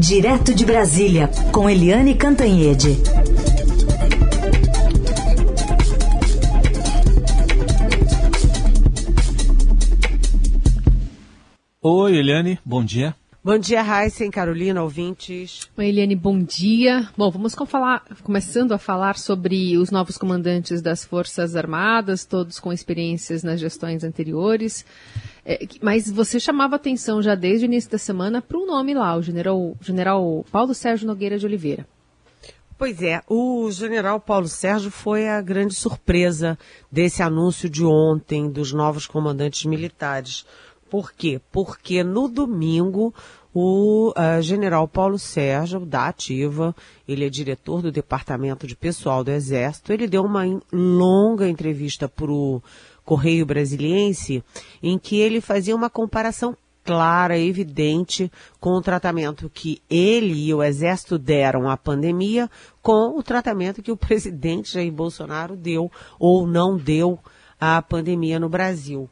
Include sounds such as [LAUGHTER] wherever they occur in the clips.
Direto de Brasília, com Eliane Cantanhede. Oi, Eliane, bom dia. Bom dia, Heisen, Carolina, ouvintes. Oi, Eliane, bom dia. Bom, vamos com falar, começando a falar sobre os novos comandantes das Forças Armadas, todos com experiências nas gestões anteriores. É, mas você chamava atenção já desde o início da semana para o nome lá, o general, general Paulo Sérgio Nogueira de Oliveira. Pois é, o general Paulo Sérgio foi a grande surpresa desse anúncio de ontem dos novos comandantes militares. Por quê? Porque no domingo o uh, general Paulo Sérgio, da Ativa, ele é diretor do Departamento de Pessoal do Exército, ele deu uma longa entrevista para o Correio Brasiliense, em que ele fazia uma comparação clara, evidente, com o tratamento que ele e o Exército deram à pandemia, com o tratamento que o [LAUGHS] presidente Jair Bolsonaro deu ou não deu à pandemia no Brasil.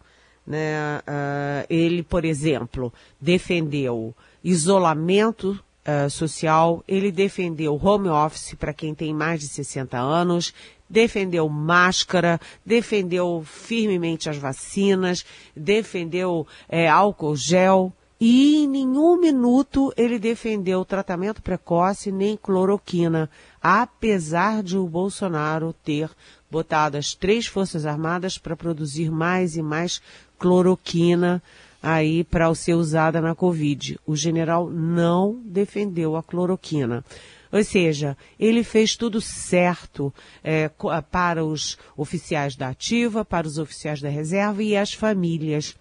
Né? Uh, ele, por exemplo, defendeu isolamento uh, social, ele defendeu home office para quem tem mais de 60 anos, defendeu máscara, defendeu firmemente as vacinas, defendeu é, álcool gel. E em nenhum minuto ele defendeu tratamento precoce nem cloroquina, apesar de o Bolsonaro ter botado as três Forças Armadas para produzir mais e mais cloroquina aí para ser usada na Covid. O general não defendeu a cloroquina. Ou seja, ele fez tudo certo é, para os oficiais da ativa, para os oficiais da reserva e as famílias.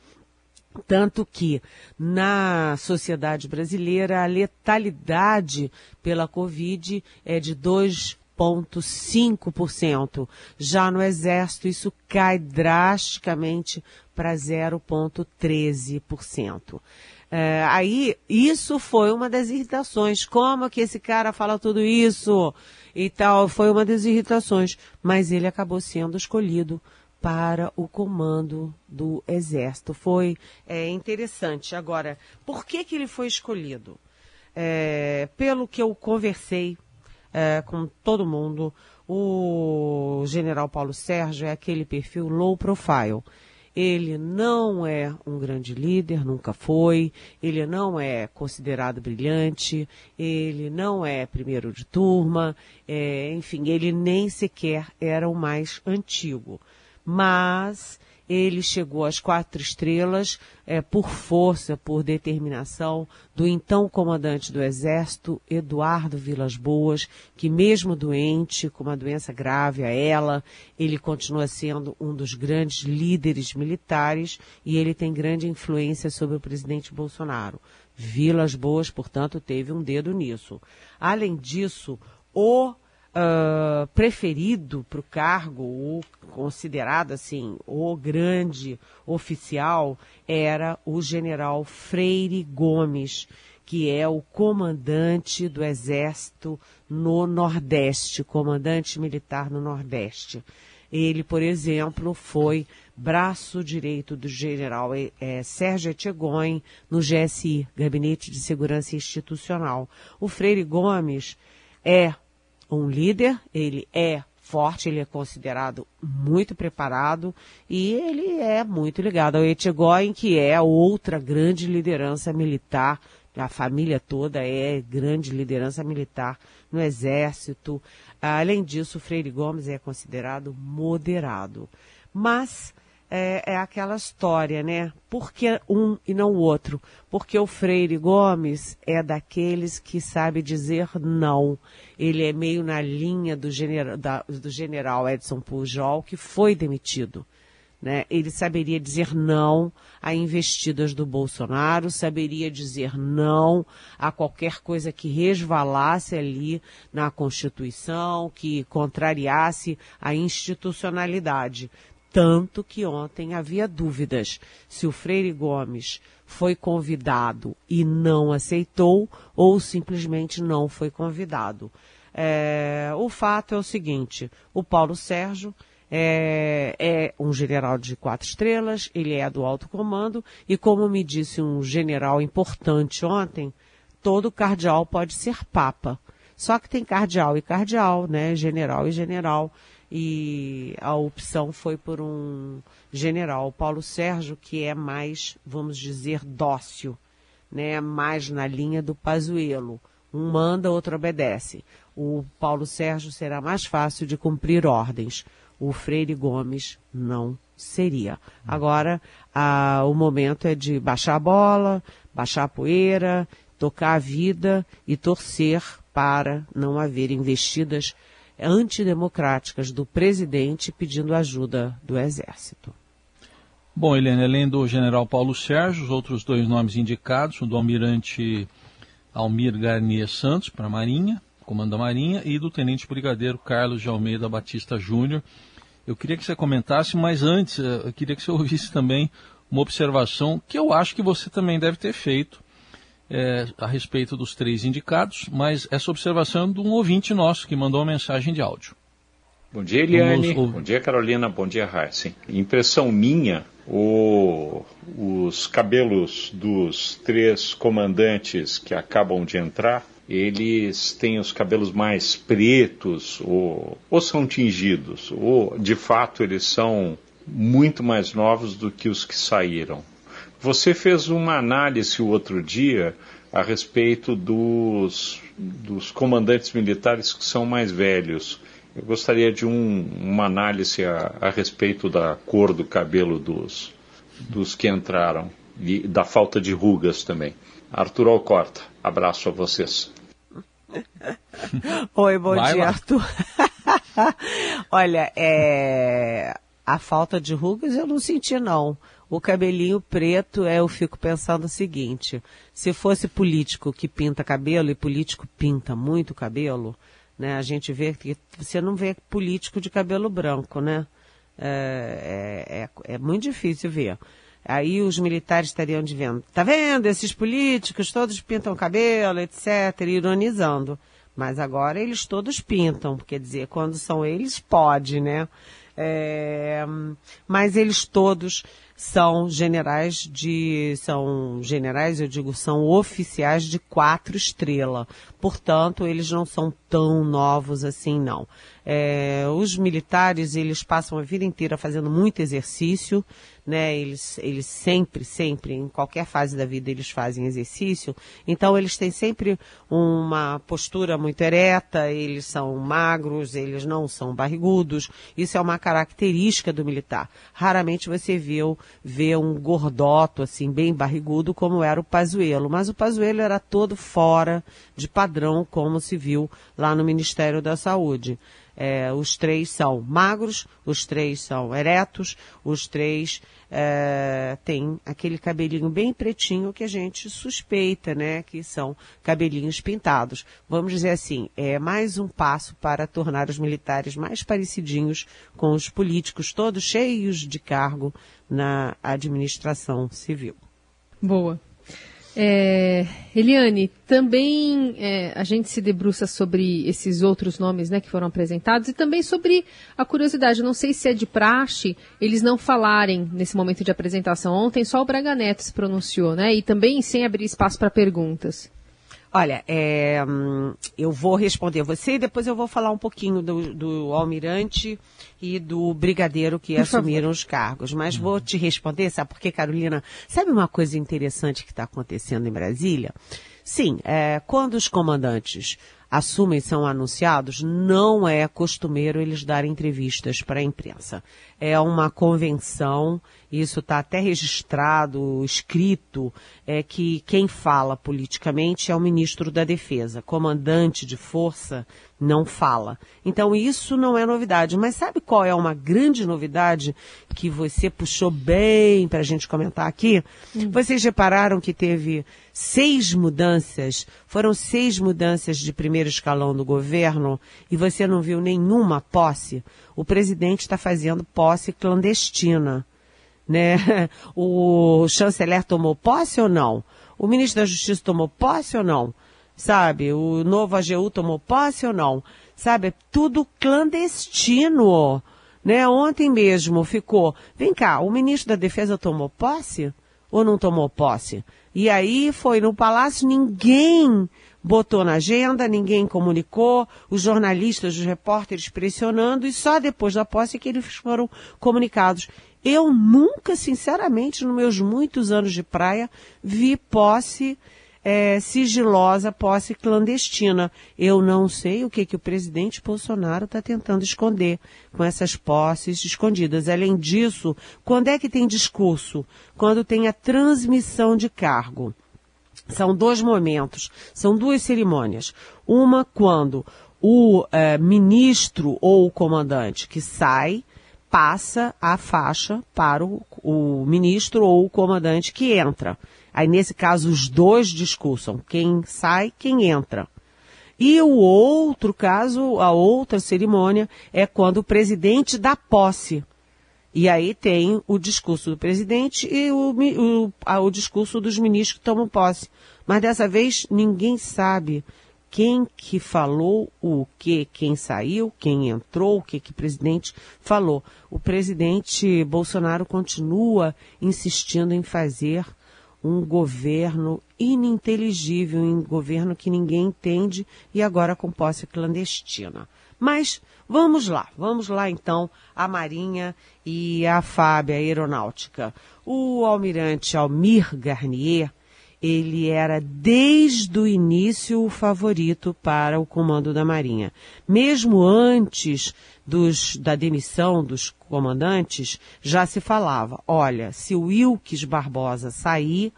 Tanto que na sociedade brasileira a letalidade pela Covid é de 2,5%. Já no Exército isso cai drasticamente para 0,13%. É, aí, isso foi uma das irritações. Como que esse cara fala tudo isso? E tal, foi uma das irritações. Mas ele acabou sendo escolhido para o comando do Exército. Foi é, interessante. Agora, por que, que ele foi escolhido? É, pelo que eu conversei é, com todo mundo, o general Paulo Sérgio é aquele perfil low profile. Ele não é um grande líder, nunca foi. Ele não é considerado brilhante. Ele não é primeiro de turma. É, enfim, ele nem sequer era o mais antigo. Mas ele chegou às quatro estrelas é, por força, por determinação do então comandante do Exército, Eduardo Vilas Boas, que mesmo doente, com uma doença grave a ela, ele continua sendo um dos grandes líderes militares e ele tem grande influência sobre o presidente Bolsonaro. Vilas Boas, portanto, teve um dedo nisso. Além disso, o uh, preferido para o cargo, ou considerado assim, o grande oficial, era o general Freire Gomes, que é o comandante do Exército no Nordeste, comandante militar no Nordeste. Ele, por exemplo, foi braço direito do general é, Sérgio Etchegoin no GSI, Gabinete de Segurança Institucional. O Freire Gomes é um líder, ele é forte, ele é considerado muito preparado e ele é muito ligado ao Etchegoyen, que é outra grande liderança militar. A família toda é grande liderança militar no exército. Além disso, Freire Gomes é considerado moderado. Mas é, é, aquela história, né? Por que um e não o outro? Porque o Freire Gomes é daqueles que sabe dizer não. Ele é meio na linha do, da, do general Edson Pujol, que foi demitido. Né? Ele saberia dizer não a investidas do Bolsonaro, saberia dizer não a qualquer coisa que resvalasse ali na Constituição, que contrariasse a institucionalidade. Tanto que ontem havia dúvidas se o Freire Gomes foi convidado e não aceitou ou simplesmente não foi convidado. É, o fato é o seguinte: o Paulo Sérgio é, é, um general de quatro estrelas, ele é do alto comando e, como me disse um general importante ontem, todo cardeal pode ser papa. Só que tem cardeal e cardeal, né? General e general. E a opção foi por um general, Paulo Sérgio, que é mais, vamos dizer, dócil, né? Mais na linha do Pazuello. Um manda, outro obedece. O Paulo Sérgio será mais fácil de cumprir ordens. O Freire Gomes não seria. Agora, a, o momento é de baixar a bola, baixar a poeira, tocar a vida e torcer para não haver investidas antidemocráticas do presidente pedindo ajuda do exército. Bom, Helene, além do general Paulo Sérgio, os outros dois nomes indicados, o do almirante Almir Garnier Santos, para a Marinha, comando da Marinha, e do tenente brigadeiro Carlos de Almeida Batista Júnior. Eu queria que você comentasse, mas antes, eh, eu queria que você [LAUGHS] ouvisse também uma observação que eu acho que você também deve ter feito é, a respeito dos três indicados, mas essa observação é de um ouvinte nosso que mandou uma mensagem de áudio. Bom dia, Eliane. Vamos... Bom dia, Carolina. Bom dia, Heisen. Impressão minha, o, os cabelos dos três comandantes que acabam de entrar, eles têm os cabelos mais pretos ou, ou são tingidos, ou de fato eles são muito mais novos do que os que saíram. Você fez uma análise o outro dia a respeito dos, dos comandantes militares que são mais velhos. Eu gostaria de um, uma análise a, a, respeito da cor do cabelo dos, dos que entraram e da falta de rugas também. Arthur Alcorta, abraço a vocês. Oi, bom Vai dia, lá. Arthur. [LAUGHS] Olha, é... a falta de rugas eu não senti não. O cabelinho preto, é, eu fico pensando o seguinte: se fosse político que pinta cabelo, e político pinta muito cabelo, né? A gente vê que você não vê político de cabelo branco, né? É, é, é, é muito difícil ver. Aí os militares estariam dizendo, tá vendo, esses políticos todos pintam cabelo, etc., ironizando. Mas agora eles todos pintam, quer dizer, quando são eles, pode, né? É, mas eles todos são generais de, são generais, eu digo, são oficiais de quatro estrelas. Portanto, eles não são tão novos assim, não. É, os militares, eles passam a vida inteira fazendo muito exercício, né? Eles, eles sempre, sempre, em qualquer fase da vida, eles fazem exercício. Então, eles têm sempre uma postura muito ereta, eles são magros, eles não são barrigudos. Isso é uma característica do militar. Raramente você vê, vê um gordoto, assim, bem barrigudo, como era o Pazuello. Mas o Pazuello era todo fora de padrão, como se viu lá no Ministério da Saúde. É, os três são magros, os três são eretos, os três é, têm aquele cabelinho bem pretinho que a gente suspeita, né? Que são cabelinhos pintados. Vamos dizer assim, é mais um passo para tornar os militares mais parecidinhos com os políticos, todos cheios de cargo na administração civil. Boa. É, Eliane, também é, a gente se debruça sobre esses outros nomes né, que foram apresentados e também sobre a curiosidade. Não sei se é de praxe eles não falarem nesse momento de apresentação. Ontem só o Braga Neto se pronunciou, né? E também sem abrir espaço para perguntas. Olha, é, eu vou responder você e depois eu vou falar um pouquinho do, do almirante e do brigadeiro que assumiram os cargos. Mas uhum. vou te responder, sabe por quê, Carolina? Sabe uma coisa interessante que está acontecendo em Brasília? Sim, é, quando os comandantes assumem são anunciados, não é costumeiro eles darem entrevistas para a imprensa. É uma convenção isso está até registrado, escrito, é que quem fala politicamente é o ministro da Defesa. Comandante de força não fala. Então isso não é novidade. Mas sabe qual é uma grande novidade que você puxou bem para a gente comentar aqui? Hum. Vocês repararam que teve seis mudanças, foram seis mudanças de primeiro escalão do governo e você não viu nenhuma posse? O presidente está fazendo posse clandestina né? [LAUGHS] O chanceler tomou posse ou não? O ministro da Justiça tomou posse ou não? Sabe? O novo AGU tomou posse ou não? Sabe? Tudo clandestino. Né? Ontem mesmo ficou. Vem cá, o ministro da Defesa tomou posse? ou não tomou posse? E aí foi no palácio, ninguém botou na agenda, ninguém comunicou, os jornalistas, os repórteres pressionando, e só depois da posse é que eles foram comunicados. Eu nunca, sinceramente, nos meus muitos anos de praia, vi posse é, sigilosa, posse clandestina. Eu não sei o que, que o presidente Bolsonaro está tentando esconder com essas posses escondidas. Além disso, quando é que tem discurso? Quando tem a transmissão de cargo. São dois momentos, são duas cerimônias. Uma quando o é, ministro ou o comandante que sai passa a faixa para o, o ministro ou o comandante que entra. Aí, nesse caso, os dois discursam, quem sai, quem entra. E o outro caso, a outra cerimônia, é quando o presidente dá posse. E aí tem o discurso do presidente e o, o, o discurso dos ministros que tomam posse. Mas dessa vez ninguém sabe quem que falou o que, quem saiu, quem entrou, o que que o presidente falou. O presidente Bolsonaro continua insistindo em fazer um governo ininteligível, um governo que ninguém entende e agora com posse clandestina. Mas vamos lá, vamos lá então a Marinha e a FAB, a Aeronáutica. O almirante Almir Garnier, ele era desde o início o favorito para o comando da Marinha. Mesmo antes dos, da demissão dos comandantes, já se falava, olha, se o Wilkes Barbosa sair,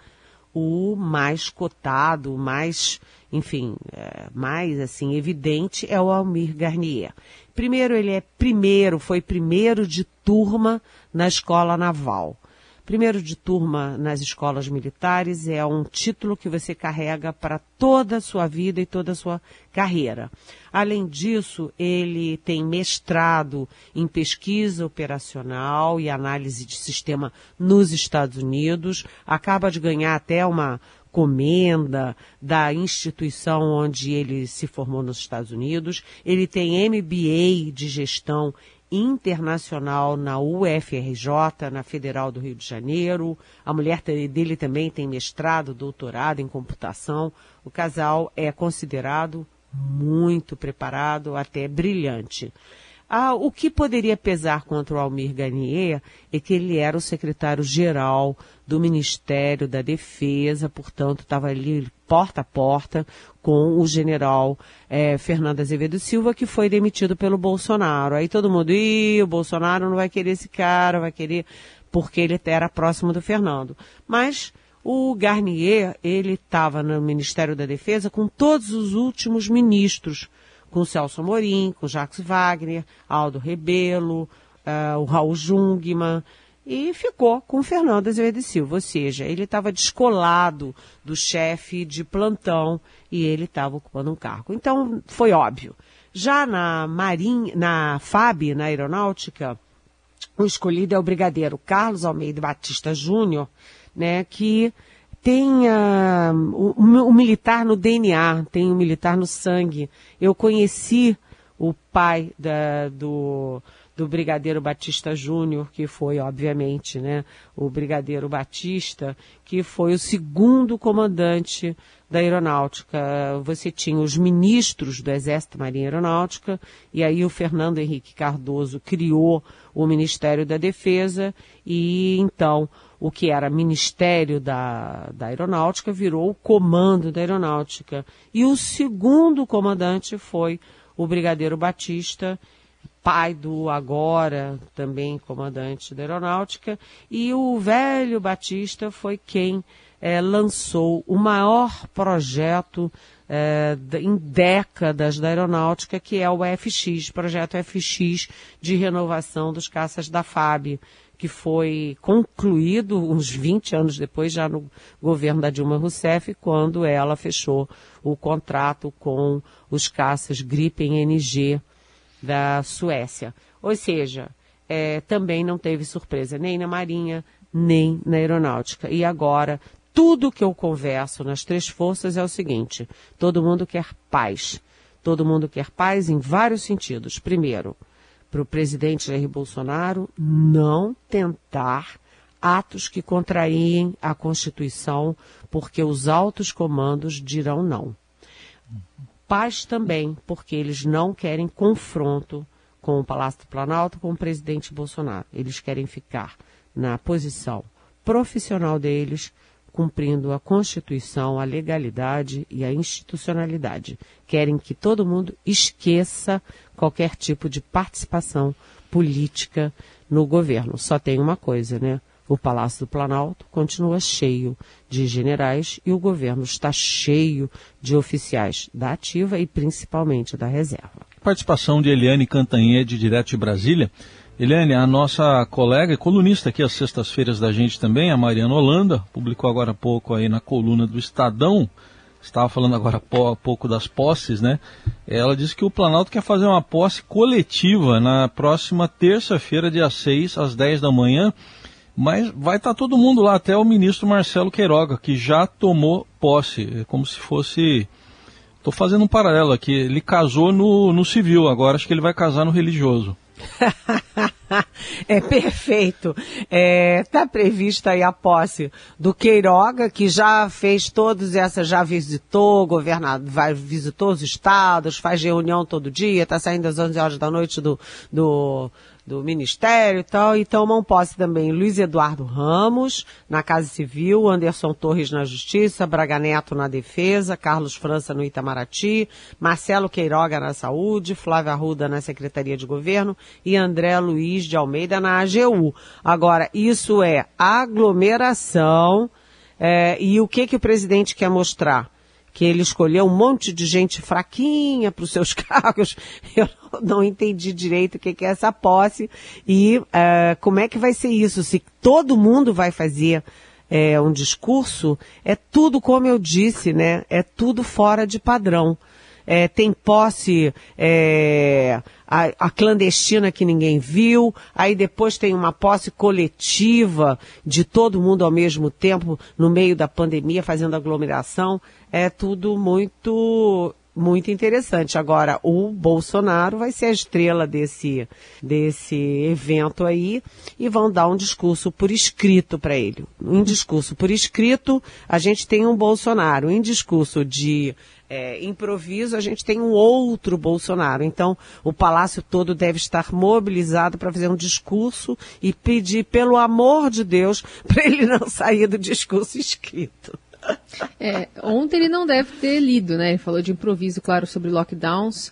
o mais cotado, o mais, enfim, é, mais assim, evidente é o Almir Garnier. Primeiro, ele é primeiro, foi primeiro de turma na escola naval. Primeiro de turma nas escolas militares é um título que você carrega para toda a sua vida e toda a sua carreira. Além disso, ele tem mestrado em pesquisa operacional e análise de sistema nos Estados Unidos, acaba de ganhar até uma comenda da instituição onde ele se formou nos Estados Unidos. Ele tem MBA de gestão internacional na UFRJ, na Federal do Rio de Janeiro. A mulher dele também tem mestrado, doutorado em computação. O casal é considerado muito preparado, até brilhante. Ah, o que poderia pesar contra o Almir Garnier é que ele era o secretário-geral do Ministério da Defesa, portanto, estava ali porta a porta com o general é, Fernando Azevedo Silva, que foi demitido pelo Bolsonaro. Aí todo mundo, ih, o Bolsonaro não vai querer esse cara, vai querer, porque ele era próximo do Fernando. Mas o Garnier, ele estava no Ministério da Defesa com todos os últimos ministros com Celso Amorim, com Jacques Wagner, Aldo Rebelo, uh, o Raul Jungmann, e ficou com Fernando Azevedo Silva, ou seja, ele estava descolado do chefe de plantão e ele estava ocupando um cargo. Então, foi óbvio. Já na Marinha, na FAB, na aeronáutica, o escolhido é o brigadeiro Carlos Almeida Batista Júnior, né, que tem uh, o, o, militar no DNA, tem o militar no sangue. Eu conheci o pai da, do, do Brigadeiro Batista Júnior, que foi, obviamente, né, o Brigadeiro Batista, que foi o segundo comandante da aeronáutica. Você tinha os ministros do Exército Marinha Aeronáutica, e aí o Fernando Henrique Cardoso criou o Ministério da Defesa, e então o que era Ministério da, da Aeronáutica virou o Comando da Aeronáutica. E o segundo comandante foi o Brigadeiro Batista, pai do agora também comandante da Aeronáutica, e o velho Batista foi quem é, lançou o maior projeto é, em décadas da aeronáutica, que é o FX, projeto FX de renovação dos caças da FAB, que foi concluído uns 20 anos depois, já no governo da Dilma Rousseff, quando ela fechou o contrato com os caças Gripen NG da Suécia. Ou seja, é, também não teve surpresa nem na Marinha, nem na Aeronáutica. E agora, tudo que eu converso nas três forças é o seguinte: todo mundo quer paz. Todo mundo quer paz em vários sentidos. Primeiro, para o presidente Jair Bolsonaro não tentar atos que contrariem a Constituição, porque os altos comandos dirão não. Paz também, porque eles não querem confronto com o Palácio do Planalto, com o presidente Bolsonaro. Eles querem ficar na posição profissional deles, cumprindo a Constituição, a legalidade e a institucionalidade. Querem que todo mundo esqueça qualquer tipo de participação política no governo. Só tem uma coisa, né? O Palácio do Planalto continua cheio de generais e o governo está cheio de oficiais da ativa e principalmente da reserva. Participação de Eliane Cantanhede, direto de Brasília. Eliane, a nossa colega e colunista aqui às sextas-feiras da gente também, a Mariana Holanda, publicou agora há pouco aí na coluna do Estadão, estava falando agora há pouco das posses, né? Ela disse que o Planalto quer fazer uma posse coletiva na próxima terça-feira, dia 6, às 10 da manhã, mas vai estar tá todo mundo lá, até o ministro Marcelo Queiroga, que já tomou posse, é como se fosse. Estou fazendo um paralelo aqui. Ele casou no, no civil, agora acho que ele vai casar no religioso. [LAUGHS] é perfeito. Está é, tá prevista aí a posse do Queiroga, que já fez todos essas, já visitou governador, vai, visitou os estados, faz reunião todo dia, está saindo às 11 horas da noite do, do do Ministério e tal, e tomam posse também Luiz Eduardo Ramos, na Casa Civil, Anderson Torres na Justiça, Braga Neto na Defesa, Carlos França no Itamaraty, Marcelo Queiroga na Saúde, Flávia Arruda na Secretaria de Governo e André Luiz de Almeida na AGU. Agora, isso é aglomeração, é, e o que que o presidente quer mostrar? Que ele escolheu um monte de gente fraquinha para os seus [LAUGHS] cargos. Eu não entendi direito o que, é essa posse e uh, como é que vai ser isso. Se todo mundo vai fazer é, um discurso, é tudo como eu disse, né? É tudo fora de padrão. É, tem posse é, a, a, clandestina que ninguém viu, aí depois tem uma posse coletiva de todo mundo ao mesmo tempo, no meio da pandemia, fazendo aglomeração é tudo muito muito interessante. Agora, o Bolsonaro vai ser a estrela desse, desse evento aí e vão dar um discurso por escrito para ele. Um discurso por escrito, a gente tem um Bolsonaro. Em discurso de é, improviso, a gente tem um outro Bolsonaro. Então, o palácio todo deve estar mobilizado para fazer um discurso e pedir, pelo amor de Deus, [LAUGHS] para ele não sair do discurso escrito. É, ontem ele não deve ter lido, né? Ele falou de improviso, claro, sobre lockdowns.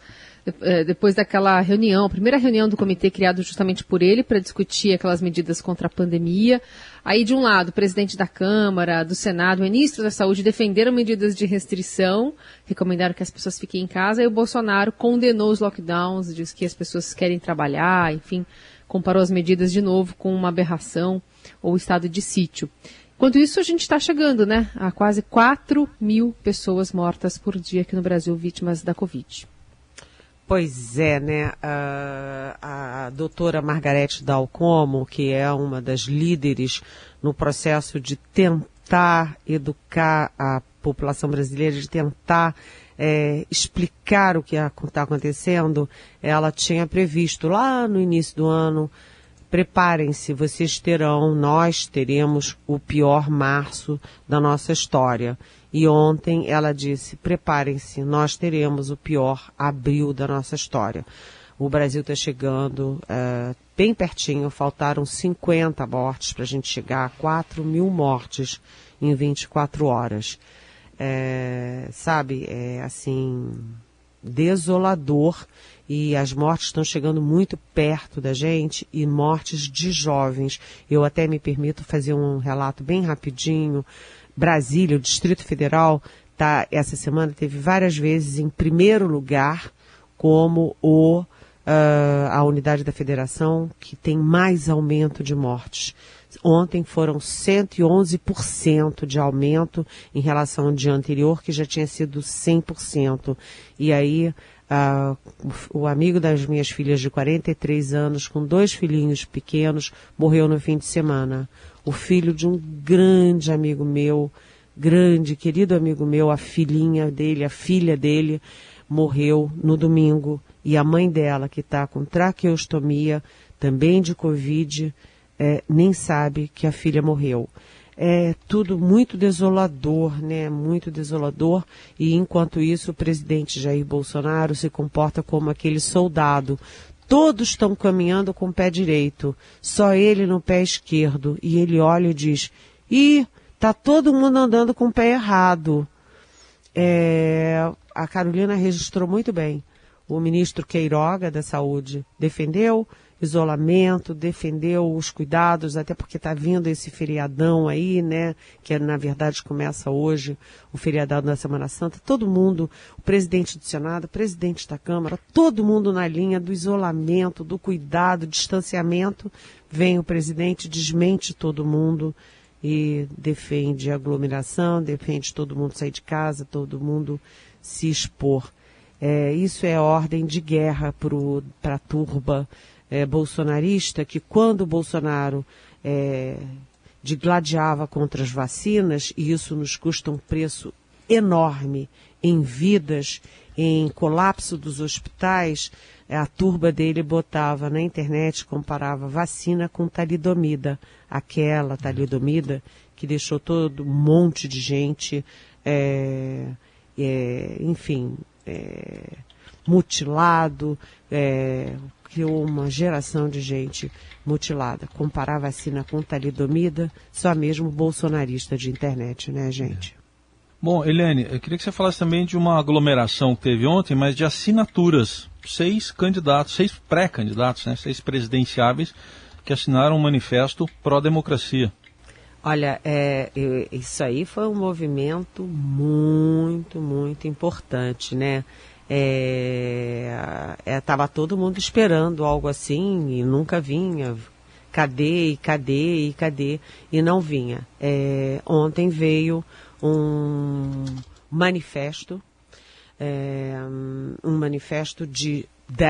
É, depois daquela reunião, a primeira reunião do comitê criado justamente por ele para discutir aquelas medidas contra a pandemia. Aí, de um lado, o presidente da Câmara, do Senado, o ministro da Saúde defenderam medidas de restrição, recomendaram que as pessoas fiquem em casa, e o Bolsonaro condenou os lockdowns, disse que as pessoas querem trabalhar, enfim, comparou as medidas de novo com uma aberração ou estado de sítio. Enquanto isso, a gente está chegando, né, a quase 4 mil pessoas mortas por dia aqui no Brasil vítimas da Covid. Pois é, né? A, a doutora Margarete Dalcomo, que é uma das líderes no processo de tentar educar a população brasileira, de tentar é, explicar o que está acontecendo, ela tinha previsto lá no início do ano Preparem-se, vocês terão, nós teremos o pior março da nossa história. E ontem ela disse: preparem-se, nós teremos o pior abril da nossa história. O Brasil está chegando uh, bem pertinho, faltaram 50 mortes para a gente chegar a 4 mil mortes em 24 horas. É, sabe, é assim, desolador e as mortes estão chegando muito perto da gente e mortes de jovens. Eu até me permito fazer um relato bem rapidinho. Brasília, o Distrito Federal, tá, essa semana teve várias vezes em primeiro lugar como o, uh, a unidade da federação que tem mais aumento de mortes. Ontem foram 111% de aumento em relação ao dia anterior, que já tinha sido 100%. E aí, ah, o amigo das minhas filhas de 43 anos, com dois filhinhos pequenos, morreu no fim de semana. O filho de um grande amigo meu, grande, querido amigo meu, a filhinha dele, a filha dele, morreu no domingo. E a mãe dela, que está com traqueostomia, também de Covid, é, nem sabe que a filha morreu. É tudo muito desolador, né? Muito desolador. E enquanto isso, o presidente Jair Bolsonaro se comporta como aquele soldado. Todos estão caminhando com o pé direito, só ele no pé esquerdo. E ele olha e diz: Ih, tá todo mundo andando com o pé errado. É, a Carolina registrou muito bem. O ministro Queiroga da Saúde defendeu isolamento, defendeu os cuidados, até porque está vindo esse feriadão aí, né? Que na verdade começa hoje, o feriadão da Semana Santa. Todo mundo, o presidente do Senado, o presidente da Câmara, todo mundo na linha do isolamento, do cuidado, distanciamento. Vem o presidente, desmente todo mundo e defende aglomeração, defende todo mundo sair de casa, todo mundo se expor. É, isso é ordem de guerra para a turba é, bolsonarista, que quando Bolsonaro é, digladiava contra as vacinas, e isso nos custa um preço enorme em vidas, em colapso dos hospitais, a turba dele botava na internet, comparava vacina com talidomida, aquela talidomida que deixou todo um monte de gente, é, é, enfim, é, mutilado, é, criou uma geração de gente mutilada. Comparar a vacina com talidomida, só mesmo bolsonarista de internet, né, gente? É. Bom, Helene, eu queria que você falasse também de uma aglomeração que teve ontem, mas de assinaturas. Seis candidatos, seis pré-candidatos, né, seis presidenciáveis, que assinaram um manifesto pró-democracia. Olha, é, isso aí foi um movimento muito, muito importante, né? Estava é, é, todo mundo esperando algo assim e nunca vinha. Cadê, e cadê, e cadê? E não vinha. É, ontem veio um manifesto, é, um manifesto de,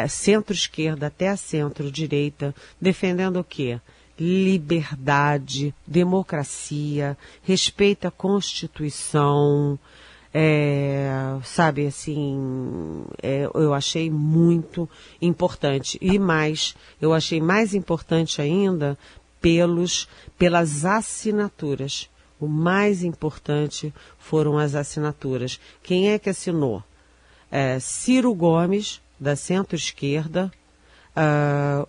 centro-esquerda até a centro-direita, defendendo o quê? Liberdade, democracia, respeito à Constituição, é, sabe, assim, é, eu achei muito importante. E mais, eu achei mais importante ainda pelos, pelas assinaturas. O mais importante foram as assinaturas. Quem é que assinou? É, Ciro Gomes, da centro-esquerda, Uh,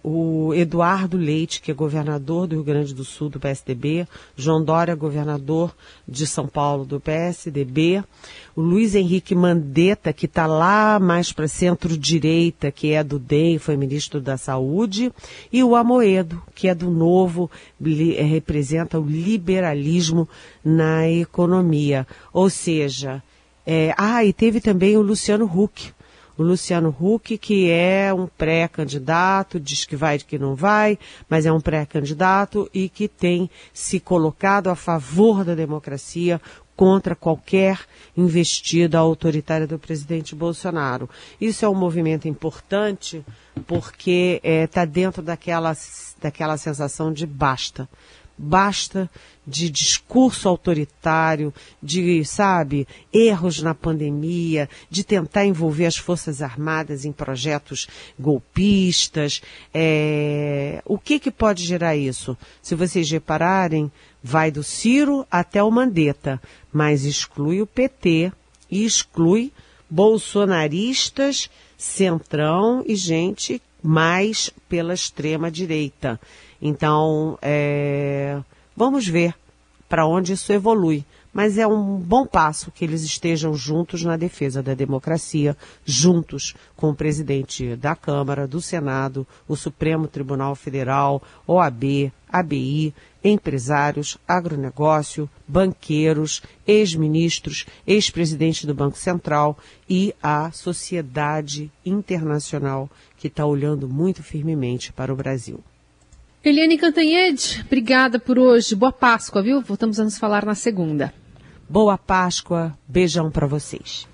o Eduardo Leite, que é governador do Rio Grande do Sul do PSDB, João Dória, governador de São Paulo do PSDB, o Luiz Henrique Mandetta, que está lá mais para centro-direita, que é do DEM, foi ministro da Saúde, e o Amoedo, que é do Novo, eh, representa o liberalismo na economia. Ou seja, é... ah, e teve também o Luciano Huck, o Luciano Huck, que é um pré-candidato, diz que vai, que não vai, mas é um pré-candidato e que tem se colocado a favor da democracia contra qualquer investida autoritária do presidente Bolsonaro. Isso é um movimento importante porque está é, dentro daquela, daquela sensação de basta basta de discurso autoritário, de, sabe, erros na pandemia, de tentar envolver as Forças Armadas em projetos golpistas. É... O que, que pode gerar isso? Se vocês repararem, vai do Ciro até o Mandetta, mas exclui o PT e exclui bolsonaristas, centrão e gente mais pela extrema direita. Então, é, vamos ver para onde isso evolui. Mas é um bom passo que eles estejam juntos na defesa da democracia, juntos com o presidente da Câmara, do Senado, o Supremo Tribunal Federal, OAB, ABI, empresários, agronegócio, banqueiros, ex-ministros, ex-presidente do Banco Central e a sociedade internacional que está olhando muito firmemente para o Brasil. Eliane Cantanhede, obrigada por hoje. Boa Páscoa, viu? Voltamos a nos falar na segunda. Boa Páscoa. Beijão para vocês.